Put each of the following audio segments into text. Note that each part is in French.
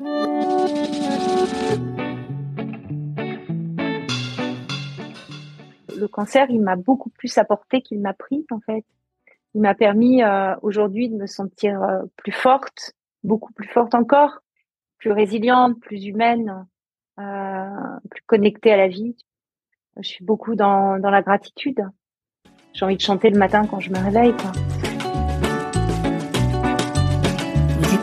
Le cancer, il m'a beaucoup plus apporté qu'il m'a pris, en fait. Il m'a permis euh, aujourd'hui de me sentir euh, plus forte, beaucoup plus forte encore, plus résiliente, plus humaine, euh, plus connectée à la vie. Je suis beaucoup dans, la gratitude. J'ai envie de chanter le matin quand je me réveille.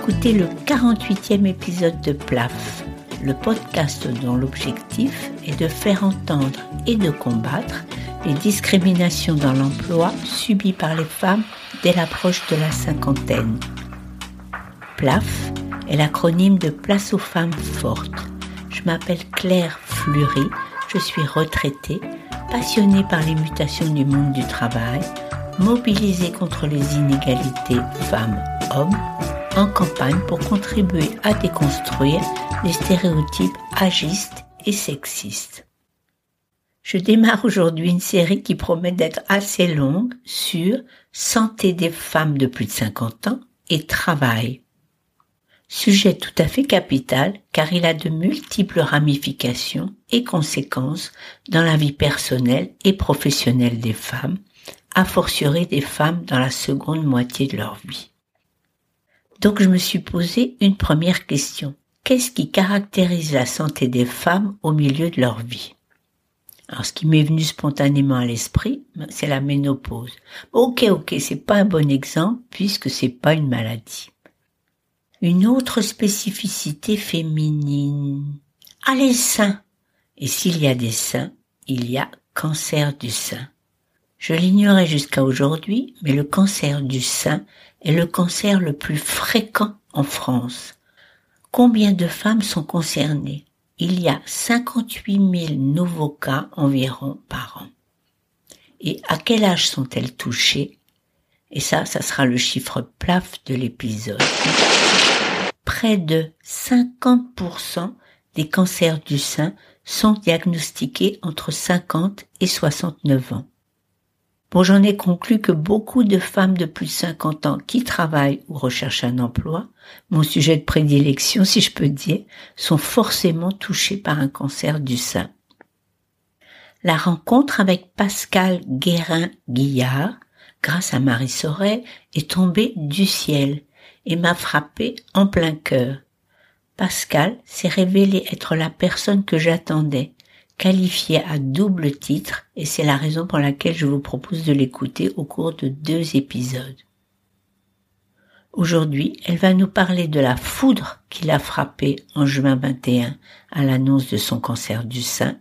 Écoutez le 48e épisode de PLAF, le podcast dont l'objectif est de faire entendre et de combattre les discriminations dans l'emploi subies par les femmes dès l'approche de la cinquantaine. PLAF est l'acronyme de Place aux femmes fortes. Je m'appelle Claire Fleury, je suis retraitée, passionnée par les mutations du monde du travail, mobilisée contre les inégalités femmes-hommes, en campagne pour contribuer à déconstruire les stéréotypes agistes et sexistes. Je démarre aujourd'hui une série qui promet d'être assez longue sur santé des femmes de plus de 50 ans et travail. Sujet tout à fait capital car il a de multiples ramifications et conséquences dans la vie personnelle et professionnelle des femmes, a fortiori des femmes dans la seconde moitié de leur vie. Donc je me suis posé une première question. Qu'est-ce qui caractérise la santé des femmes au milieu de leur vie? Alors, ce qui m'est venu spontanément à l'esprit, ben, c'est la ménopause. Ok, ok, c'est pas un bon exemple puisque c'est pas une maladie. Une autre spécificité féminine. Ah, les seins. Et s'il y a des seins, il y a cancer du sein. Je l'ignorais jusqu'à aujourd'hui, mais le cancer du sein est le cancer le plus fréquent en France. Combien de femmes sont concernées? Il y a 58 000 nouveaux cas environ par an. Et à quel âge sont-elles touchées? Et ça, ça sera le chiffre plaf de l'épisode. Près de 50% des cancers du sein sont diagnostiqués entre 50 et 69 ans. Bon, j'en ai conclu que beaucoup de femmes de plus de 50 ans qui travaillent ou recherchent un emploi, mon sujet de prédilection si je peux dire, sont forcément touchées par un cancer du sein. La rencontre avec Pascal Guérin-Guillard, grâce à Marie Sorel, est tombée du ciel et m'a frappé en plein cœur. Pascal s'est révélé être la personne que j'attendais, qualifié à double titre et c'est la raison pour laquelle je vous propose de l'écouter au cours de deux épisodes. Aujourd'hui, elle va nous parler de la foudre qui l'a frappée en juin 21 à l'annonce de son cancer du sein,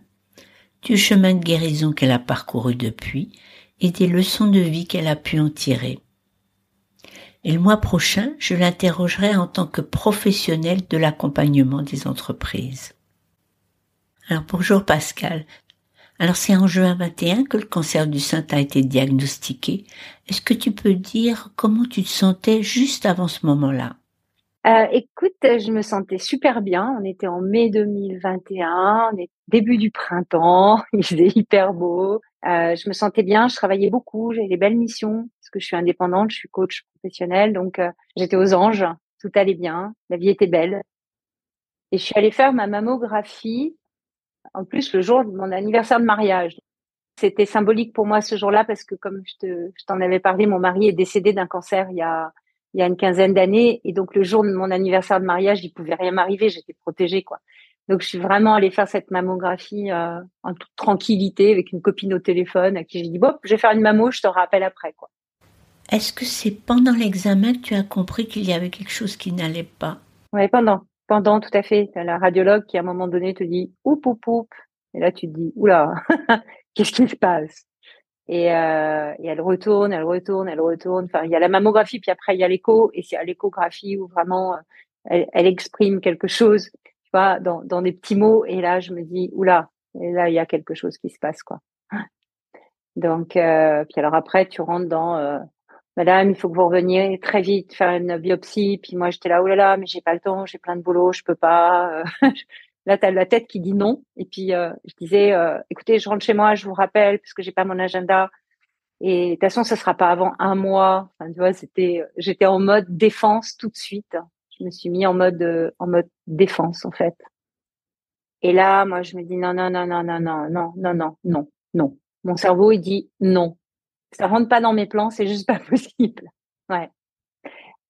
du chemin de guérison qu'elle a parcouru depuis et des leçons de vie qu'elle a pu en tirer. Et le mois prochain, je l'interrogerai en tant que professionnelle de l'accompagnement des entreprises. Alors bonjour Pascal. Alors c'est en juin 21 que le cancer du sein a été diagnostiqué. Est-ce que tu peux dire comment tu te sentais juste avant ce moment-là? Euh, Écoute, je me sentais super bien. On était en mai 2021, on est début du printemps, il faisait hyper beau. Euh, je me sentais bien, je travaillais beaucoup, j'avais des belles missions parce que je suis indépendante, je suis coach professionnel, donc euh, j'étais aux anges, tout allait bien, la vie était belle. Et je suis allée faire ma mammographie en plus le jour de mon anniversaire de mariage. C'était symbolique pour moi ce jour-là parce que comme je t'en avais parlé, mon mari est décédé d'un cancer il y a il y a une quinzaine d'années et donc le jour de mon anniversaire de mariage, il pouvait rien m'arriver, j'étais protégée quoi. Donc je suis vraiment allée faire cette mammographie euh, en toute tranquillité avec une copine au téléphone à qui j'ai dit bon, je vais faire une mammo, je te rappelle après quoi. Est-ce que c'est pendant l'examen que tu as compris qu'il y avait quelque chose qui n'allait pas? Oui, pendant pendant, tout à fait. T'as la radiologue qui, à un moment donné, te dit oup, oup, oup. Et là, tu te dis, oula, qu'est-ce qui se passe? Et, euh, et, elle retourne, elle retourne, elle retourne. Enfin, il y a la mammographie, puis après, il y a l'écho. Et c'est à l'échographie où vraiment, elle, elle, exprime quelque chose, tu vois, dans, dans des petits mots. Et là, je me dis, oula, et là, il y a quelque chose qui se passe, quoi. Donc, euh, puis alors après, tu rentres dans euh, Madame, il faut que vous reveniez très vite faire une biopsie. Puis moi, j'étais là, oh là là, mais j'ai pas le temps, j'ai plein de boulot, je peux pas. là, tu as la tête qui dit non. Et puis, euh, je disais, euh, écoutez, je rentre chez moi, je vous rappelle, parce que j'ai pas mon agenda. Et de toute façon, ça sera pas avant un mois. Enfin, tu vois, c'était, j'étais en mode défense tout de suite. Je me suis mis en mode en mode défense en fait. Et là, moi, je me dis non, non, non, non, non, non, non, non, non, non, non. Mon cerveau, il dit non. Ça rentre pas dans mes plans, c'est juste pas possible. Ouais.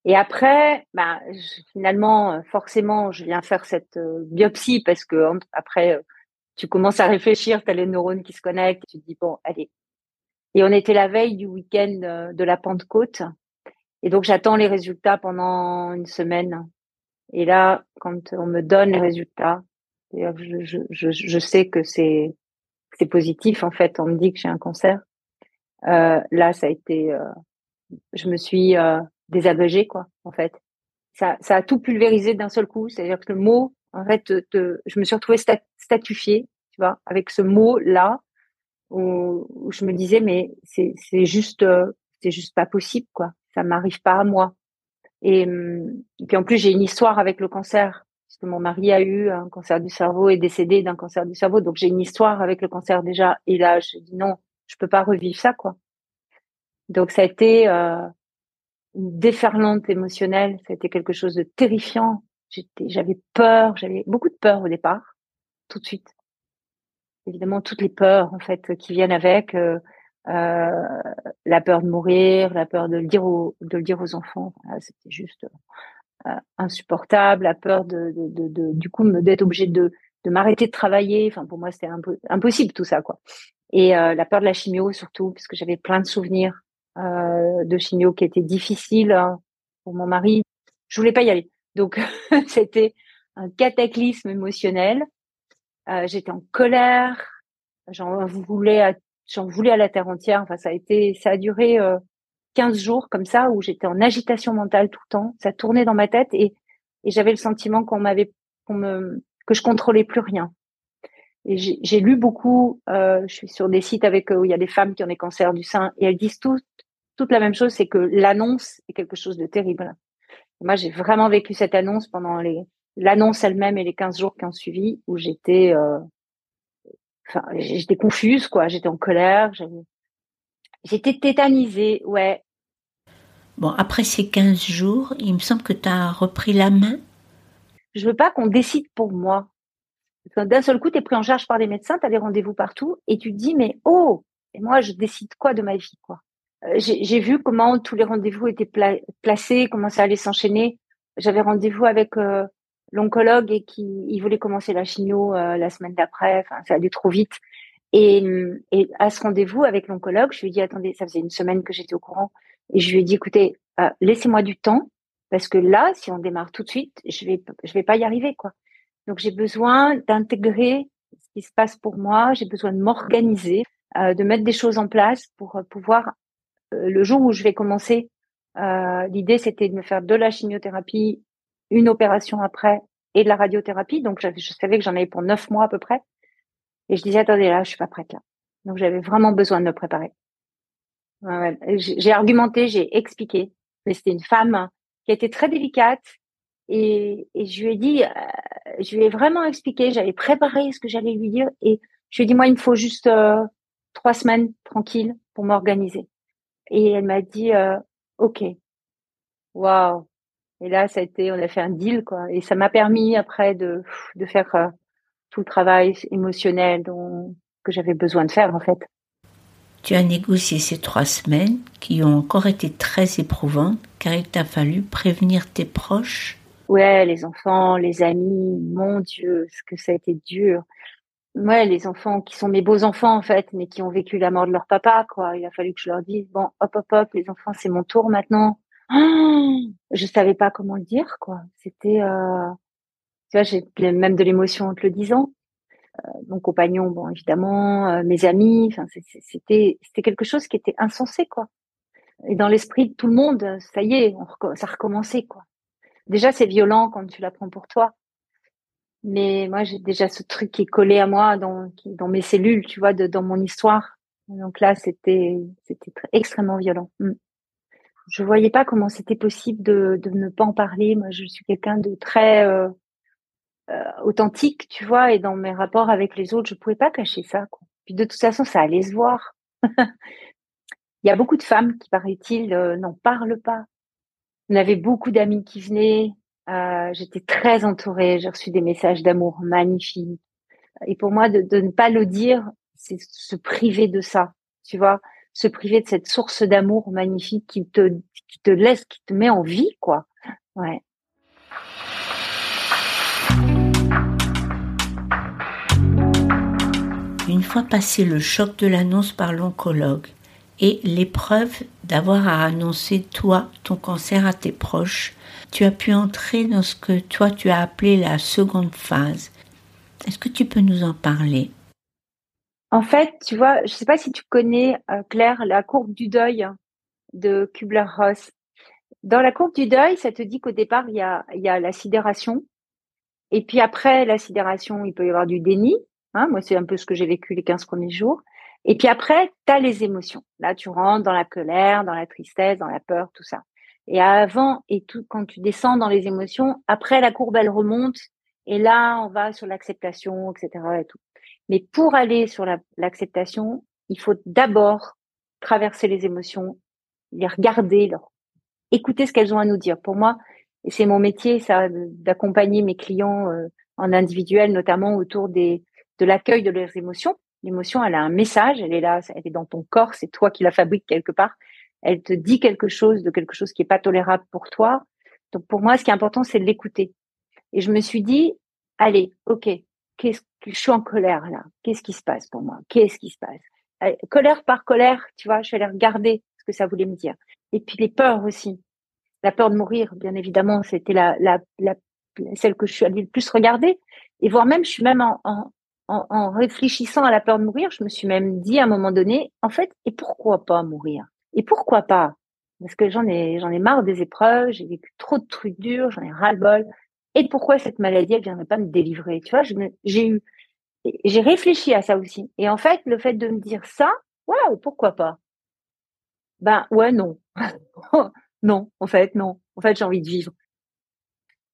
Et après, bah, finalement, forcément, je viens faire cette biopsie parce que après, tu commences à réfléchir, tu as les neurones qui se connectent, tu te dis bon, allez. Et on était la veille du week-end de la Pentecôte. Et donc, j'attends les résultats pendant une semaine. Et là, quand on me donne les résultats, je, je, je, je sais que c'est positif en fait. On me dit que j'ai un cancer. Euh, là, ça a été, euh, je me suis euh, quoi. En fait, ça, ça a tout pulvérisé d'un seul coup. C'est-à-dire que le mot, en fait, te, je me suis retrouvée statufiée, tu vois, avec ce mot là où, où je me disais mais c'est juste euh, c'est juste pas possible quoi. Ça m'arrive pas à moi. Et, hum, et puis en plus j'ai une histoire avec le cancer parce que mon mari a eu un cancer du cerveau et décédé d'un cancer du cerveau, donc j'ai une histoire avec le cancer déjà. Et là, je dis non, je peux pas revivre ça, quoi. Donc ça a été euh, une déferlante émotionnelle, ça a été quelque chose de terrifiant. J'avais peur, j'avais beaucoup de peur au départ, tout de suite. Évidemment, toutes les peurs en fait qui viennent avec euh, euh, la peur de mourir, la peur de le dire aux, de le dire aux enfants. C'était juste euh, insupportable, la peur de, de, de, du coup d'être obligé de, de m'arrêter de travailler. Enfin, pour moi, c'était impossible tout ça, quoi. Et euh, la peur de la chimio surtout, parce que j'avais plein de souvenirs euh, de chimio qui étaient difficiles hein, pour mon mari. Je voulais pas y aller, donc c'était un cataclysme émotionnel. Euh, J'étais en colère, j'en voulais, à, j'en voulais à la terre entière. Enfin, ça a été, ça a duré 15 jours comme ça où j'étais en agitation mentale tout le temps. Ça tournait dans ma tête et, et j'avais le sentiment qu'on m'avait, qu'on me, que je contrôlais plus rien. Et j'ai lu beaucoup. Euh, je suis sur des sites avec où il y a des femmes qui ont des cancers du sein et elles disent toutes toute la même chose, c'est que l'annonce est quelque chose de terrible. moi, j'ai vraiment vécu cette annonce pendant les l'annonce elle-même et les 15 jours qui ont suivi où j'étais euh, enfin j'étais confuse quoi, j'étais en colère, j'étais tétanisée, ouais, Bon, après ces 15 jours, il me semble que tu as repris la main? Je veux pas qu'on décide pour moi. D'un seul coup, tu es pris en charge par les médecins, tu as des rendez-vous partout et tu te dis, mais oh, et moi, je décide quoi de ma vie, quoi? Euh, j'ai vu comment tous les rendez-vous étaient placés, comment ça allait s'enchaîner. J'avais rendez-vous avec euh, l'oncologue et qui il voulait commencer la chimio euh, la semaine d'après. Enfin, ça allait trop vite. Et, et à ce rendez-vous avec l'oncologue, je lui ai dit, attendez, ça faisait une semaine que j'étais au courant. Et je lui ai dit, écoutez, laissez-moi du temps parce que là, si on démarre tout de suite, je vais, je vais pas y arriver, quoi. Donc j'ai besoin d'intégrer ce qui se passe pour moi. J'ai besoin de m'organiser, euh, de mettre des choses en place pour euh, pouvoir le jour où je vais commencer. L'idée, c'était de me faire de la chimiothérapie, une opération après et de la radiothérapie. Donc je savais que j'en avais pour neuf mois à peu près. Et je disais, attendez, là, je suis pas prête là. Donc j'avais vraiment besoin de me préparer. Ouais, J'ai argumenté, j'ai expliqué. Mais c'était une femme qui était très délicate. Et, je lui ai dit, euh, je lui ai vraiment expliqué, j'avais préparé ce que j'allais lui dire. Et je lui ai dit, moi, il me faut juste euh, trois semaines tranquille pour m'organiser. Et elle m'a dit, euh, OK. Waouh. Et là, ça a été, on a fait un deal, quoi. Et ça m'a permis après de, de faire tout le travail émotionnel dont, que j'avais besoin de faire, en fait. Tu as négocié ces trois semaines qui ont encore été très éprouvantes car il t'a fallu prévenir tes proches. Ouais, les enfants, les amis, mon Dieu, ce que ça a été dur. Ouais, les enfants qui sont mes beaux enfants en fait, mais qui ont vécu la mort de leur papa, quoi. Il a fallu que je leur dise bon, hop, hop, hop, les enfants, c'est mon tour maintenant. Oh je savais pas comment le dire, quoi. C'était, euh... tu vois, j'ai même de l'émotion en te le disant. Euh, mon compagnon, bon évidemment, euh, mes amis. Enfin, c'était c'était quelque chose qui était insensé quoi. Et dans l'esprit de tout le monde, ça y est, ça recommençait quoi. Déjà c'est violent quand tu l'apprends pour toi, mais moi j'ai déjà ce truc qui est collé à moi dans dans mes cellules, tu vois, de, dans mon histoire. Donc là c'était c'était extrêmement violent. Mm. Je voyais pas comment c'était possible de, de ne pas en parler. Moi je suis quelqu'un de très euh, euh, authentique, tu vois, et dans mes rapports avec les autres, je pouvais pas cacher ça. Puis de toute façon, ça allait se voir. Il y a beaucoup de femmes qui, paraît-il, euh, n'en parlent pas. On avait beaucoup d'amis qui venaient Euh, j'étais très entourée. J'ai reçu des messages d'amour magnifiques. Et pour moi, de, de ne pas le dire, c'est se priver de ça. Tu vois, se priver de cette source d'amour magnifique qui te, qui te laisse, qui te met en vie, quoi. Ouais. Une fois passé le choc de l'annonce par l'oncologue et l'épreuve d'avoir à annoncer toi ton cancer à tes proches, tu as pu entrer dans ce que toi tu as appelé la seconde phase. Est-ce que tu peux nous en parler? En fait, tu vois, je ne sais pas si tu connais, euh, Claire, la courbe du deuil de Kubler-Ross. Dans la courbe du deuil, ça te dit qu'au départ, il y a, y a la sidération. Et puis après la sidération, il peut y avoir du déni. Hein, moi, c'est un peu ce que j'ai vécu les 15 premiers jours. Et puis après, tu as les émotions. Là, tu rentres dans la colère, dans la tristesse, dans la peur, tout ça. Et avant et tout, quand tu descends dans les émotions, après la courbe, elle remonte. Et là, on va sur l'acceptation, etc. Mais pour aller sur l'acceptation, il faut d'abord traverser les émotions, les regarder, écouter ce qu'elles ont à nous dire. Pour moi, c'est mon métier, ça, d'accompagner mes clients euh, en individuel, notamment autour de l'accueil de leurs émotions. L'émotion, elle a un message, elle est là, elle est dans ton corps, c'est toi qui la fabrique quelque part. Elle te dit quelque chose de quelque chose qui est pas tolérable pour toi. Donc pour moi, ce qui est important, c'est de l'écouter. Et je me suis dit, allez, ok, qu'est-ce que je suis en colère là Qu'est-ce qui se passe pour moi? Qu'est-ce qui se passe? Colère par colère, tu vois, je vais aller regarder ce que ça voulait me dire. Et puis les peurs aussi. La peur de mourir, bien évidemment, c'était la, celle que je suis allée le plus regarder. Et voire même, je suis même en, en, réfléchissant à la peur de mourir, je me suis même dit à un moment donné, en fait, et pourquoi pas mourir? Et pourquoi pas? Parce que j'en ai, j'en ai marre des épreuves, j'ai vécu trop de trucs durs, j'en ai ras-le-bol. Et pourquoi cette maladie, elle viendrait pas me délivrer? Tu vois, j'ai eu, j'ai réfléchi à ça aussi. Et en fait, le fait de me dire ça, waouh, pourquoi pas? Ben ouais, non, non, en fait, non. En fait, j'ai envie de vivre.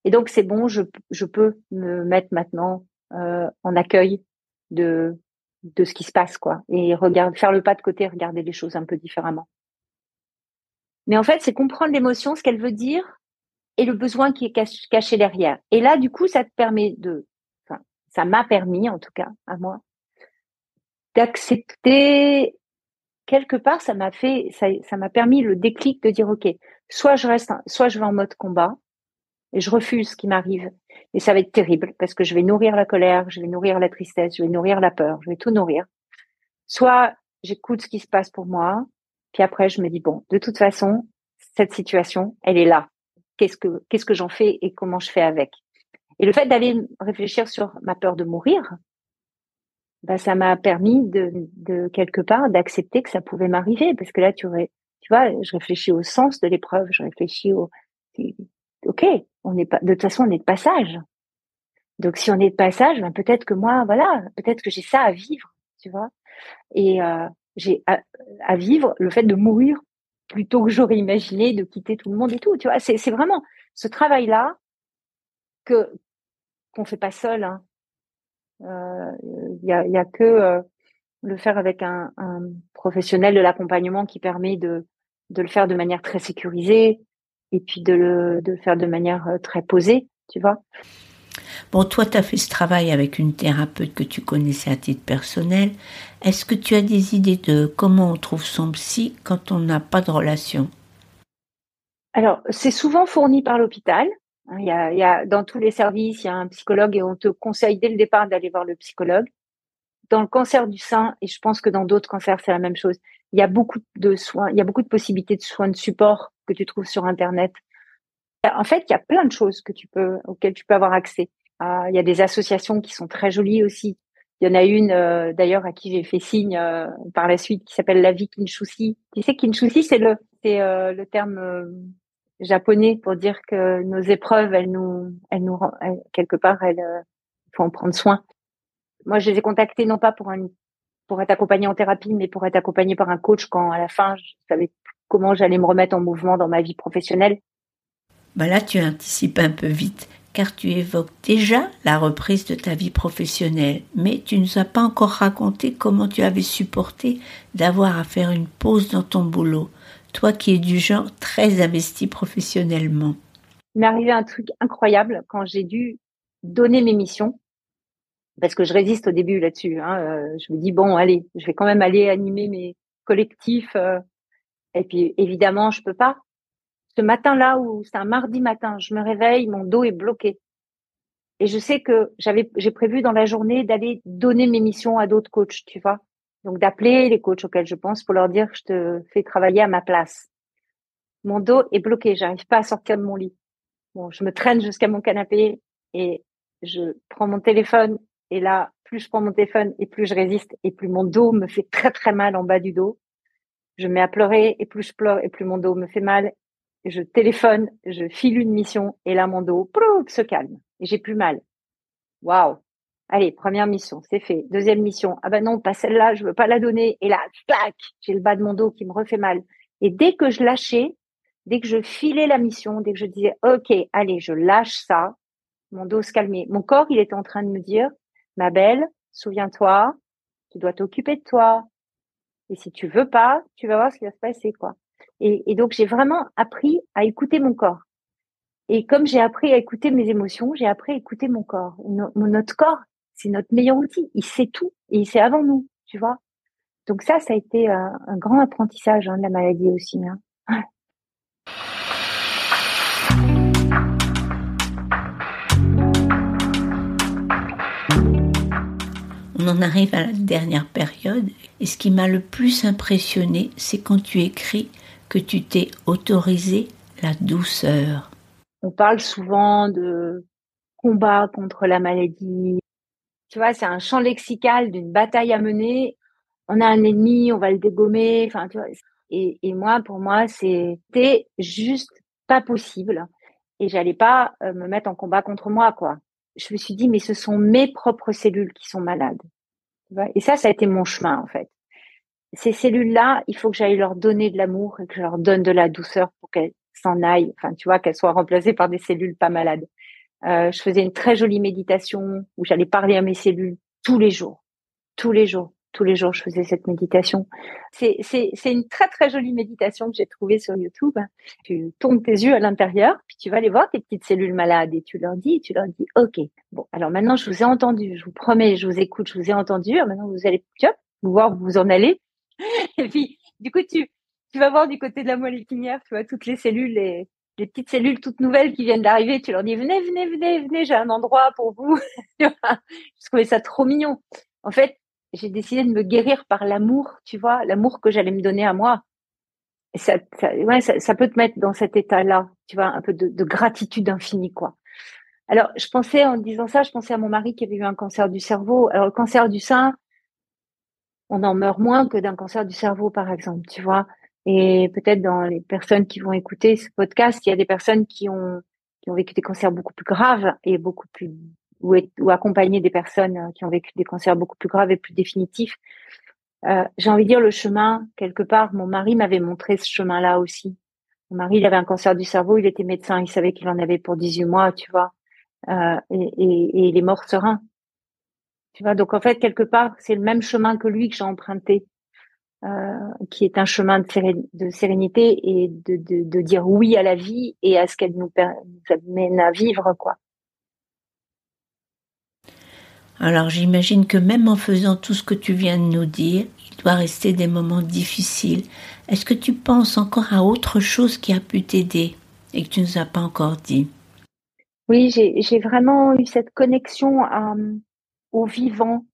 Et donc c'est bon, je, je peux me mettre maintenant en accueil de de ce qui se passe quoi. Et regarde faire le pas de côté regarder les choses un peu différemment. Mais en fait c'est comprendre l'émotion ce qu'elle veut dire et le besoin qui est caché derrière. Et là du coup ça te permet de enfin ça m'a permis en tout cas à moi d'accepter quelque part ça m'a fait ça ça m'a permis le déclic de dire ok soit je reste soit je vais en mode combat et je refuse ce qui m'arrive. Et ça va être terrible parce que je vais nourrir la colère, je vais nourrir la tristesse, je vais nourrir la peur, je vais tout nourrir. Soit j'écoute ce qui se passe pour moi, puis après je me dis bon, de toute façon, cette situation, elle est là. Qu'est-ce que qu'est-ce que j'en fais et comment je fais avec? Et le fait d'aller réfléchir sur ma peur de mourir, bah ça m'a permis de, de quelque part d'accepter que ça pouvait m'arriver parce que là tu aurais, tu vois, je réfléchis au sens de l'épreuve, je réfléchis au ok, on n'est pas, de toute façon, on est de passage. Donc, si on est de passage, ben, peut-être que moi, voilà, peut-être que j'ai ça à vivre, tu vois. Et euh, j'ai à, vivre le fait de mourir plutôt que j'aurais imaginé de quitter tout le monde et tout, tu vois. C'est, vraiment ce travail-là que qu'on fait pas seul. Hein. Euh, il y, a, y a que euh, le faire avec un, un professionnel de l'accompagnement qui permet de de le faire de manière très sécurisée, et puis de le, de faire de manière euh, très posée, tu vois. Bon, toi, tu as fait ce travail avec une thérapeute que tu connaissais à titre personnel. Est-ce que tu as des idées de comment on trouve son psy quand on n'a pas de relation? Alors, c'est souvent fourni par l'hôpital. Il y, a, il y a, dans tous les services, il y a un psychologue et on te conseille dès le départ d'aller voir le psychologue. Dans le cancer du sein, et je pense que dans d'autres cancers, c'est la même chose, il y a beaucoup de soins, il y a beaucoup de possibilités de soins de support que tu trouves sur Internet. En fait, il y a plein de choses que tu peux, auxquelles tu peux avoir accès. Ah, il y a des associations qui sont très jolies aussi. Il y en a une, euh, d'ailleurs, à qui j'ai fait signe euh, par la suite, qui s'appelle La Vie Kinshusi. Tu sais, Kinshusi, c'est le, c'est euh, le terme japonais pour dire que nos épreuves, elles nous, elles nous, quelque part, elles, faut en prendre soin. Moi, je les ai contactées non pas pour un pour être accompagnée en thérapie, mais pour être accompagnée par un coach quand à la fin, je savais comment j'allais me remettre en mouvement dans ma vie professionnelle. Bah là, tu anticipes un peu vite, car tu évoques déjà la reprise de ta vie professionnelle, mais tu ne nous as pas encore raconté comment tu avais supporté d'avoir à faire une pause dans ton boulot, toi qui es du genre très investi professionnellement. il m'est arrivé un truc incroyable quand j'ai dû donner mes missions parce que je résiste au début là-dessus. Hein, euh, je me dis bon, allez, je vais quand même aller animer mes collectifs. Euh, et puis évidemment, je peux pas. Ce matin-là, où c'est un mardi matin, je me réveille, mon dos est bloqué. Et je sais que j'avais, j'ai prévu dans la journée d'aller donner mes missions à d'autres coachs, tu vois. Donc d'appeler les coachs auxquels je pense pour leur dire que je te fais travailler à ma place. Mon dos est bloqué, j'arrive pas à sortir de mon lit. Bon, je me traîne jusqu'à mon canapé et je prends mon téléphone et là, plus je prends mon téléphone et plus je résiste et plus mon dos me fait très très mal en bas du dos. Je mets à pleurer et plus je pleure et plus mon dos me fait mal. Je téléphone, je file une mission et là mon dos se calme et j'ai plus mal. Waouh Allez, première mission, c'est fait. Deuxième mission, ah ben non, pas celle-là, je veux pas la donner. Et là, tac, j'ai le bas de mon dos qui me refait mal. Et dès que je lâchais, dès que je filais la mission, dès que je disais, OK, allez, je lâche ça, mon dos se calmait. Mon corps, il était en train de me dire, ma belle, souviens-toi, tu dois t'occuper de toi. Et si tu veux pas, tu vas voir ce qui va se passer, quoi. Et, donc, j'ai vraiment appris à écouter mon corps. Et comme j'ai appris à écouter mes émotions, j'ai appris à écouter mon corps. notre corps, c'est notre meilleur outil. Il sait tout et il sait avant nous, tu vois. Donc ça, ça a été un, grand apprentissage hein, de la maladie aussi. Hein. On en arrive à la dernière période et ce qui m'a le plus impressionné, c'est quand tu écris que tu t'es autorisé la douceur. On parle souvent de combat contre la maladie. Tu vois, c'est un champ lexical d'une bataille à mener. On a un ennemi, on va le dégommer. Enfin, tu vois. Et, et moi, pour moi, c'était juste pas possible. Et j'allais pas euh, me mettre en combat contre moi, quoi je me suis dit, mais ce sont mes propres cellules qui sont malades. Et ça, ça a été mon chemin, en fait. Ces cellules-là, il faut que j'aille leur donner de l'amour et que je leur donne de la douceur pour qu'elles s'en aillent, enfin, tu vois, qu'elles soient remplacées par des cellules pas malades. Euh, je faisais une très jolie méditation où j'allais parler à mes cellules tous les jours, tous les jours tous les jours, je faisais cette méditation. C'est, une très, très jolie méditation que j'ai trouvée sur YouTube. Tu tournes tes yeux à l'intérieur, puis tu vas aller voir tes petites cellules malades et tu leur dis, tu leur dis, OK, bon, alors maintenant, je vous ai entendu, je vous promets, je vous écoute, je vous ai entendu. maintenant, vous allez, vous voir vous en allez. Et puis, du coup, tu, tu vas voir du côté de la moelle épinière, tu vois, toutes les cellules, les, les petites cellules toutes nouvelles qui viennent d'arriver, tu leur dis venez, venez, venez, venez, j'ai un endroit pour vous. je trouvais ça trop mignon. En fait, j'ai décidé de me guérir par l'amour, tu vois, l'amour que j'allais me donner à moi. Et ça, ça, ouais, ça, peut te mettre dans cet état-là, tu vois, un peu de, de, gratitude infinie, quoi. Alors, je pensais, en disant ça, je pensais à mon mari qui avait eu un cancer du cerveau. Alors, le cancer du sein, on en meurt moins que d'un cancer du cerveau, par exemple, tu vois. Et peut-être dans les personnes qui vont écouter ce podcast, il y a des personnes qui ont, qui ont vécu des cancers beaucoup plus graves et beaucoup plus ou, ou accompagner des personnes euh, qui ont vécu des cancers beaucoup plus graves et plus définitifs. Euh, j'ai envie de dire le chemin, quelque part, mon mari m'avait montré ce chemin-là aussi. Mon mari, il avait un cancer du cerveau, il était médecin, il savait qu'il en avait pour 18 mois, tu vois, euh, et, et, et, il est mort serein. Tu vois, donc en fait, quelque part, c'est le même chemin que lui que j'ai emprunté, euh, qui est un chemin de, sérénité et de, de, de, dire oui à la vie et à ce qu'elle nous, nous amène à vivre, quoi. Alors j'imagine que même en faisant tout ce que tu viens de nous dire, il doit rester des moments difficiles. Est-ce que tu penses encore à autre chose qui a pu t'aider et que tu ne nous as pas encore dit? Oui, j'ai vraiment eu cette connexion euh, au vivant.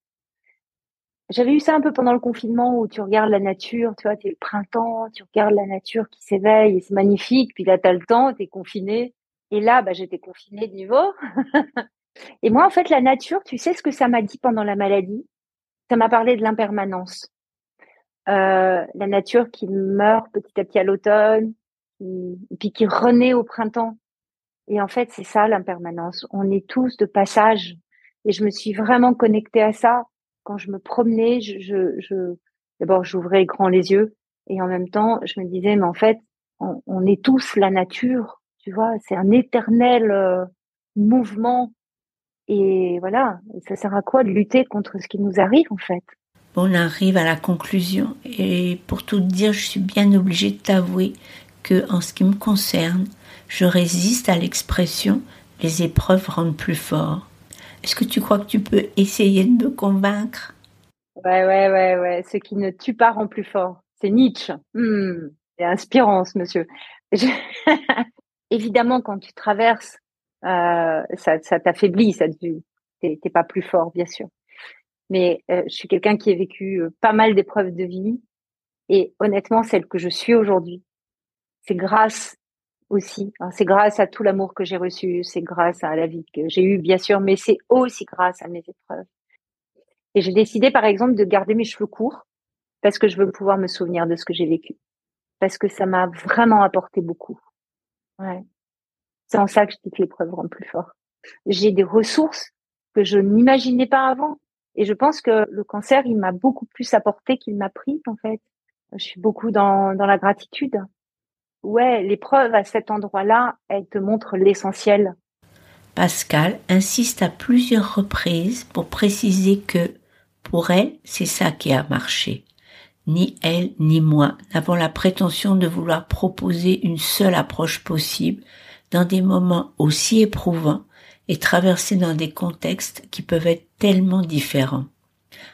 J'avais eu ça un peu pendant le confinement où tu regardes la nature, tu vois, c'est le printemps, tu regardes la nature qui s'éveille et c'est magnifique. Puis là, tu as le temps, tu es confiné. Et là, bah, j'étais confinée de niveau. Et moi, en fait, la nature, tu sais ce que ça m'a dit pendant la maladie? Ça m'a parlé de l'impermanence. Euh, la nature qui meurt petit à petit à l'automne, et puis qui renaît au printemps. Et en fait, c'est ça l'impermanence. On est tous de passage. Et je me suis vraiment connectée à ça quand je me promenais. Je, je, je... d'abord, j'ouvrais grand les yeux et en même temps, je me disais, mais en fait, on, est tous la nature. Tu vois, c'est un éternel euh, mouvement et voilà, ça sert à quoi de lutter contre ce qui nous arrive en fait? On arrive à la conclusion et pour tout dire, je suis bien obligée de t'avouer que en ce qui me concerne, je résiste à l'expression les épreuves rendent plus fort. Est-ce que tu crois que tu peux essayer de me convaincre? Ouais, ouais, ouais, ouais. Ce qui ne tue pas rend plus fort. C'est Nietzsche. Hmm, c'est inspirant, ce monsieur. Évidemment, quand tu traverses, euh, ça, ça t'affaiblit, ça t'es pas plus fort, bien sûr. Mais euh, je suis quelqu'un qui a vécu euh, pas mal d'épreuves de vie, et honnêtement, celle que je suis aujourd'hui, c'est grâce aussi. Hein, c'est grâce à tout l'amour que j'ai reçu, c'est grâce à la vie que j'ai eue, bien sûr, mais c'est aussi grâce à mes épreuves. Et j'ai décidé, par exemple, de garder mes cheveux courts parce que je veux pouvoir me souvenir de ce que j'ai vécu. Parce que ça m'a vraiment apporté beaucoup. Ouais. C'est en ça que je dis que l'épreuve rend plus fort. J'ai des ressources que je n'imaginais pas avant. Et je pense que le cancer, il m'a beaucoup plus apporté qu'il m'a pris, en fait. Je suis beaucoup dans, dans la gratitude. Ouais, l'épreuve à cet endroit-là, elle te montre l'essentiel. Pascal insiste à plusieurs reprises pour préciser que, pour elle, c'est ça qui a marché. Ni elle ni moi n'avons la prétention de vouloir proposer une seule approche possible dans des moments aussi éprouvants et traversés dans des contextes qui peuvent être tellement différents.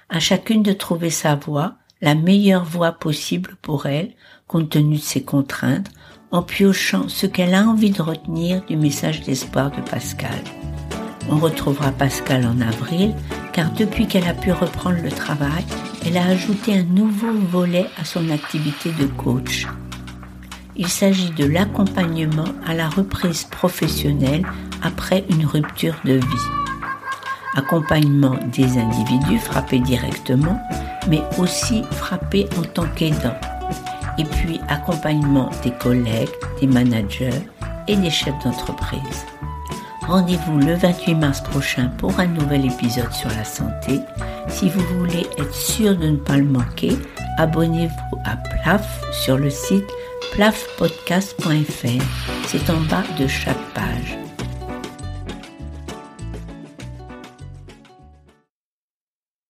À chacune de trouver sa voie, la meilleure voie possible pour elle, compte tenu de ses contraintes, en piochant ce qu'elle a envie de retenir du message d'espoir de Pascal. On retrouvera Pascal en avril, car depuis qu'elle a pu reprendre le travail, elle a ajouté un nouveau volet à son activité de coach. Il s'agit de l'accompagnement à la reprise professionnelle après une rupture de vie. Accompagnement des individus frappés directement, mais aussi frappés en tant qu'aidants et puis accompagnement des collègues, des managers et des chefs d'entreprise. Rendez-vous le 28 mars prochain pour un nouvel épisode sur la santé. Si vous voulez être sûr de ne pas le manquer, abonnez-vous à PLAF sur le site plafpodcast.fr. C'est en bas de chaque page.